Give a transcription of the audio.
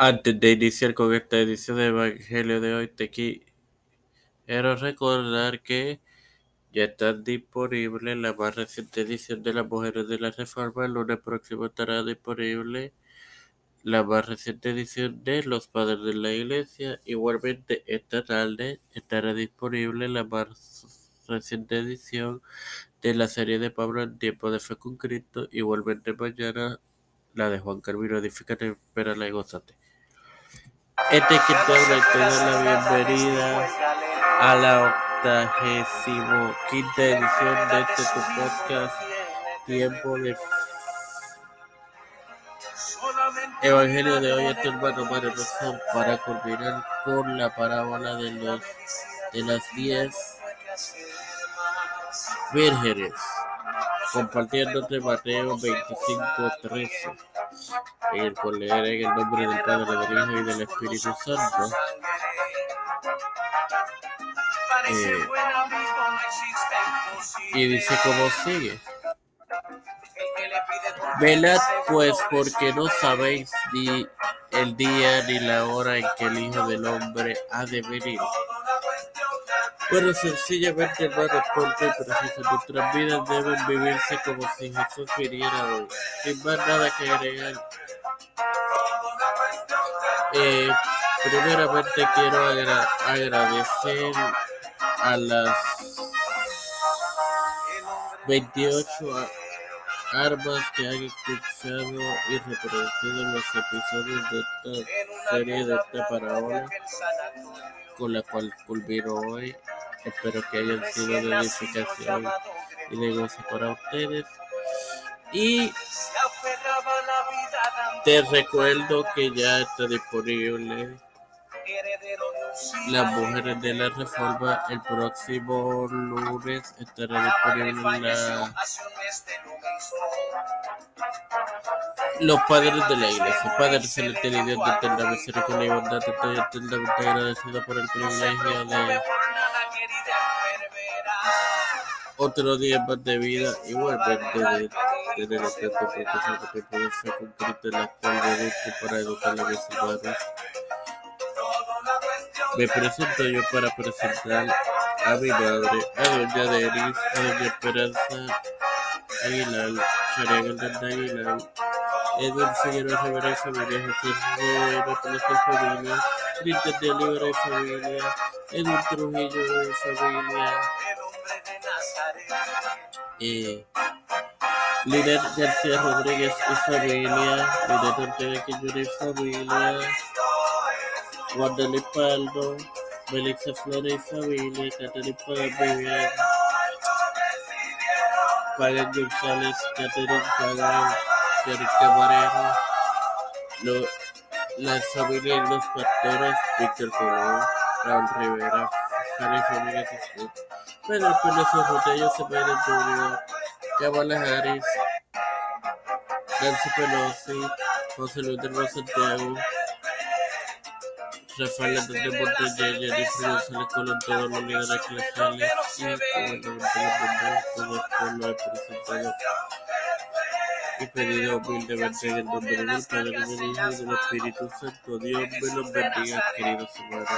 Antes de iniciar con esta edición de Evangelio de hoy, te quiero recordar que ya está disponible la más reciente edición de las Mujeres de la Reforma. El lunes próximo estará disponible la más reciente edición de Los Padres de la Iglesia. Igualmente, esta tarde estará disponible la más reciente edición de la serie de Pablo en Tiempo de Fe con Cristo. Igualmente, mañana la de Juan Carvino. Edifícate, espérala y gozate. Este que y te da la bienvenida a la octagésimo quinta edición de este tu podcast Tiempo de Evangelio de hoy, este hermano Mario Rosón, para culminar con la parábola de, los, de las diez vírgenes, compartiéndote Mateo 25, 13 en el en el nombre del Padre, del Hijo y del Espíritu Santo. Eh, y dice como sigue. Velad pues porque no sabéis ni el día ni la hora en que el Hijo del Hombre ha de venir. Bueno, sencillamente, hermanos, porque preciso, nuestras vidas deben vivirse como si Jesús viniera hoy, sin más nada que agregar. Eh, primeramente quiero agra agradecer a las 28 armas que han escuchado y reproducido los episodios de esta serie de esta parábola con la cual culmino hoy. Espero que hayan sido de edificación y de gozo para ustedes. Y te recuerdo que ya está disponible Las Mujeres de la Reforma. El próximo lunes estará disponible la... Los Padres de la Iglesia. Padre Celestial y Dios de eterna misericordia y bondad, estoy eternamente agradecido por el privilegio de otro día más de vida, igualmente de tener este porque que puede ser con Cristo en la cual deduzco para educar a mis hermanos. Me presento yo para presentar a mi madre, a doña Denis, a doña Esperanza Aguilar, Sharia Galdán Aguilar, Edwin Figueroa Rivera y familia, Jesús Rivera su familia, Cristian de Olivera y familia, Edwin Trujillo y familia, eh, Linet García Rodríguez y familia, Linet Ortega y familia, Wanda Paldo, Melissa Flores y familia, Catherine Vivian, Pagan González, Catherine Pagan, Erika Moreno, lo, las familias y los pastores, Víctor Colón, Raúl Rivera, Fanny Familia Pérez Rotello, Cepeda Junior, Kamala Harris, Nancy Pelosi, José Luis de Santiago, Rafael Hernández Montañez, Jennifer González Colón, todos los líderes eclesiales y gubernamental mundial, todo el pueblo representado y pedido humildemente en el nombre del Padre, del Hijo y del Espíritu Santo. Dios me los bendiga, queridos hermanos.